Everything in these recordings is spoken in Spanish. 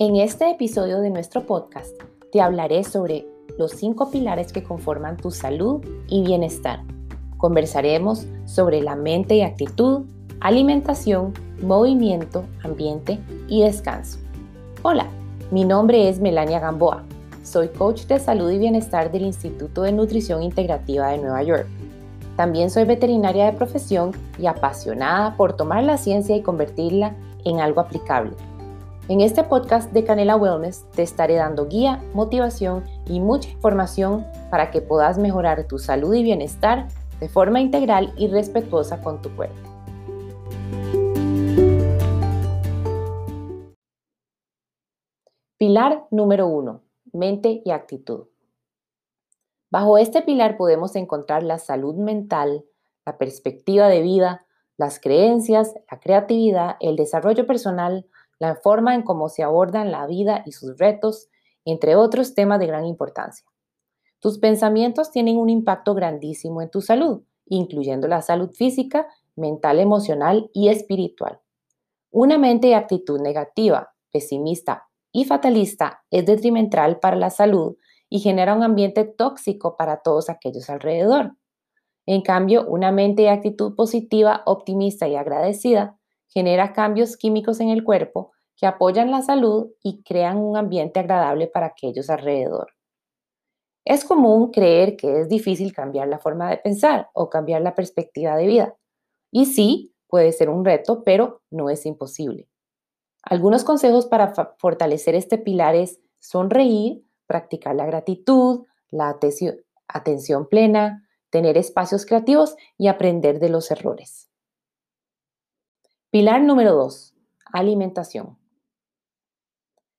En este episodio de nuestro podcast te hablaré sobre los cinco pilares que conforman tu salud y bienestar. Conversaremos sobre la mente y actitud, alimentación, movimiento, ambiente y descanso. Hola, mi nombre es Melania Gamboa. Soy coach de salud y bienestar del Instituto de Nutrición Integrativa de Nueva York. También soy veterinaria de profesión y apasionada por tomar la ciencia y convertirla en algo aplicable. En este podcast de Canela Wellness te estaré dando guía, motivación y mucha información para que puedas mejorar tu salud y bienestar de forma integral y respetuosa con tu cuerpo. Pilar número 1. Mente y actitud. Bajo este pilar podemos encontrar la salud mental, la perspectiva de vida, las creencias, la creatividad, el desarrollo personal, la forma en cómo se abordan la vida y sus retos, entre otros temas de gran importancia. Tus pensamientos tienen un impacto grandísimo en tu salud, incluyendo la salud física, mental, emocional y espiritual. Una mente y actitud negativa, pesimista y fatalista es detrimental para la salud y genera un ambiente tóxico para todos aquellos alrededor. En cambio, una mente y actitud positiva, optimista y agradecida genera cambios químicos en el cuerpo que apoyan la salud y crean un ambiente agradable para aquellos alrededor. Es común creer que es difícil cambiar la forma de pensar o cambiar la perspectiva de vida. Y sí, puede ser un reto, pero no es imposible. Algunos consejos para fortalecer este pilar es sonreír, practicar la gratitud, la atención plena, tener espacios creativos y aprender de los errores. Pilar número 2. Alimentación.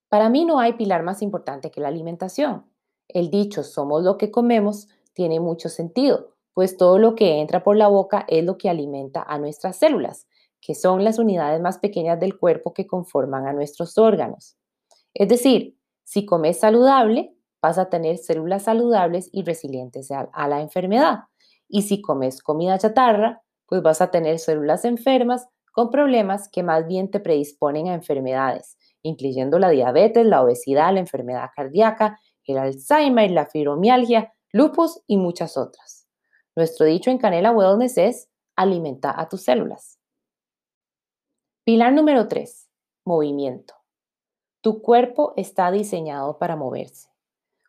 Para mí no hay pilar más importante que la alimentación. El dicho somos lo que comemos tiene mucho sentido, pues todo lo que entra por la boca es lo que alimenta a nuestras células, que son las unidades más pequeñas del cuerpo que conforman a nuestros órganos. Es decir, si comes saludable, vas a tener células saludables y resilientes a, la enfermedad. Y si comes comida chatarra, pues vas a tener células enfermas con problemas que más bien te predisponen a enfermedades, incluyendo la diabetes, la obesidad, la enfermedad cardíaca, el Alzheimer, la fibromialgia, lupus y muchas otras. Nuestro dicho en Canela Wellness es alimenta a tus células. Pilar número 3. Movimiento. Tu cuerpo está diseñado para moverse.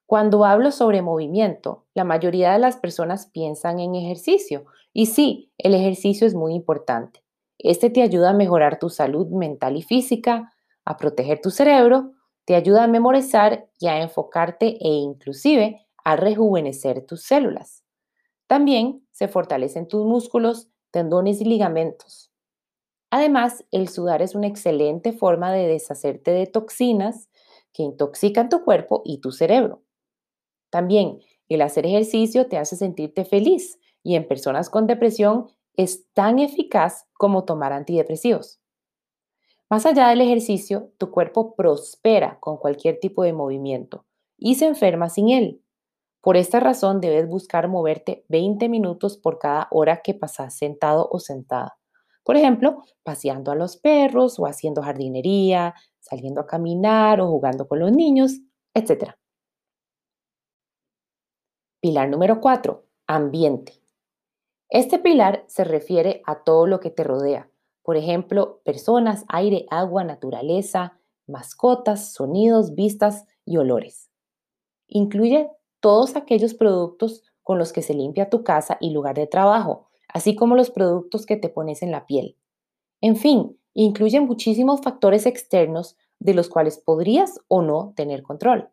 Cuando hablo sobre movimiento, la mayoría de las personas piensan en ejercicio. Y sí, el ejercicio es muy importante. Este te ayuda a mejorar tu salud mental y física, a proteger tu cerebro, te ayuda a memorizar y a enfocarte e inclusive a rejuvenecer tus células. También se fortalecen tus músculos, tendones y ligamentos. Además, el sudar es una excelente forma de deshacerte de toxinas que intoxican tu cuerpo y tu cerebro. También el hacer ejercicio te hace sentirte feliz y en personas con depresión es tan eficaz como tomar antidepresivos. Más allá del ejercicio, tu cuerpo prospera con cualquier tipo de movimiento y se enferma sin él. Por esta razón debes buscar moverte 20 minutos por cada hora que pasas sentado o sentada. Por ejemplo, paseando a los perros o haciendo jardinería, saliendo a caminar o jugando con los niños, etc. Pilar número 4. Ambiente. Este pilar se refiere a todo lo que te rodea, por ejemplo, personas, aire, agua, naturaleza, mascotas, sonidos, vistas y olores. Incluye todos aquellos productos con los que se limpia tu casa y lugar de trabajo, así como los productos que te pones en la piel. En fin, incluye muchísimos factores externos de los cuales podrías o no tener control.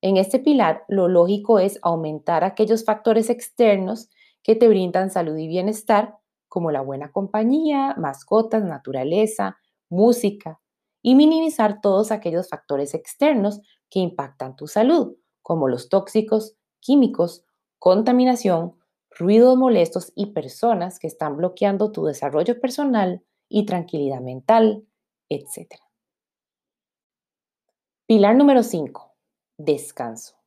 En este pilar, lo lógico es aumentar aquellos factores externos que te brindan salud y bienestar, como la buena compañía, mascotas, naturaleza, música, y minimizar todos aquellos factores externos que impactan tu salud, como los tóxicos, químicos, contaminación, ruidos molestos y personas que están bloqueando tu desarrollo personal y tranquilidad mental, etc. Pilar número 5. Descanso.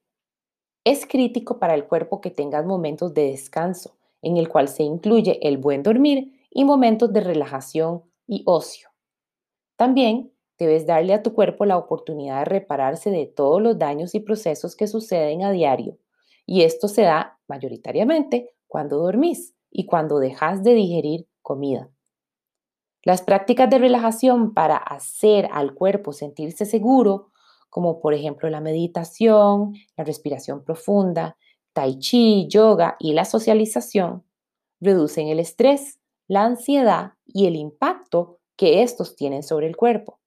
Es crítico para el cuerpo que tengas momentos de descanso, en el cual se incluye el buen dormir y momentos de relajación y ocio. También debes darle a tu cuerpo la oportunidad de repararse de todos los daños y procesos que suceden a diario. Y esto se da mayoritariamente cuando dormís y cuando dejas de digerir comida. Las prácticas de relajación para hacer al cuerpo sentirse seguro, como por ejemplo la meditación, la respiración profunda, tai chi, yoga y la socialización, reducen el estrés, la ansiedad y el impacto que estos tienen sobre el cuerpo.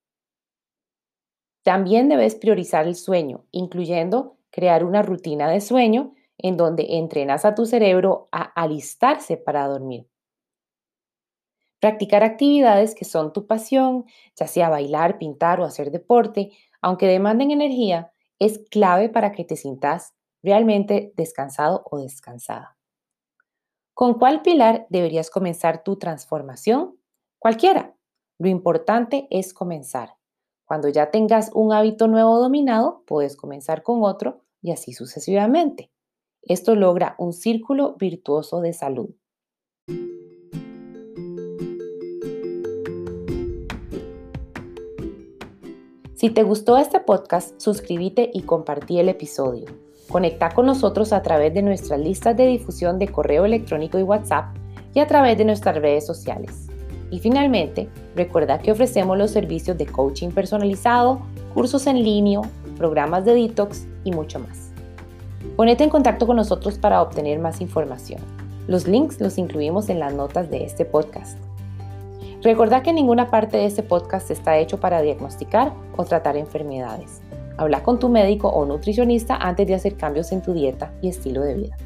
También debes priorizar el sueño, incluyendo crear una rutina de sueño en donde entrenas a tu cerebro a alistarse para dormir. Practicar actividades que son tu pasión, ya sea bailar, pintar o hacer deporte, aunque demanden energía, es clave para que te sientas realmente descansado o descansada. ¿Con cuál pilar deberías comenzar tu transformación? Cualquiera. Lo importante es comenzar. Cuando ya tengas un hábito nuevo dominado, puedes comenzar con otro y así sucesivamente. Esto logra un círculo virtuoso de salud. Si te gustó este podcast, suscríbete y compartí el episodio. Conecta con nosotros a través de nuestras listas de difusión de correo electrónico y WhatsApp y a través de nuestras redes sociales. Y finalmente, recuerda que ofrecemos los servicios de coaching personalizado, cursos en línea, programas de detox y mucho más. Ponete en contacto con nosotros para obtener más información. Los links los incluimos en las notas de este podcast. Recordá que ninguna parte de este podcast está hecho para diagnosticar o tratar enfermedades. Habla con tu médico o nutricionista antes de hacer cambios en tu dieta y estilo de vida.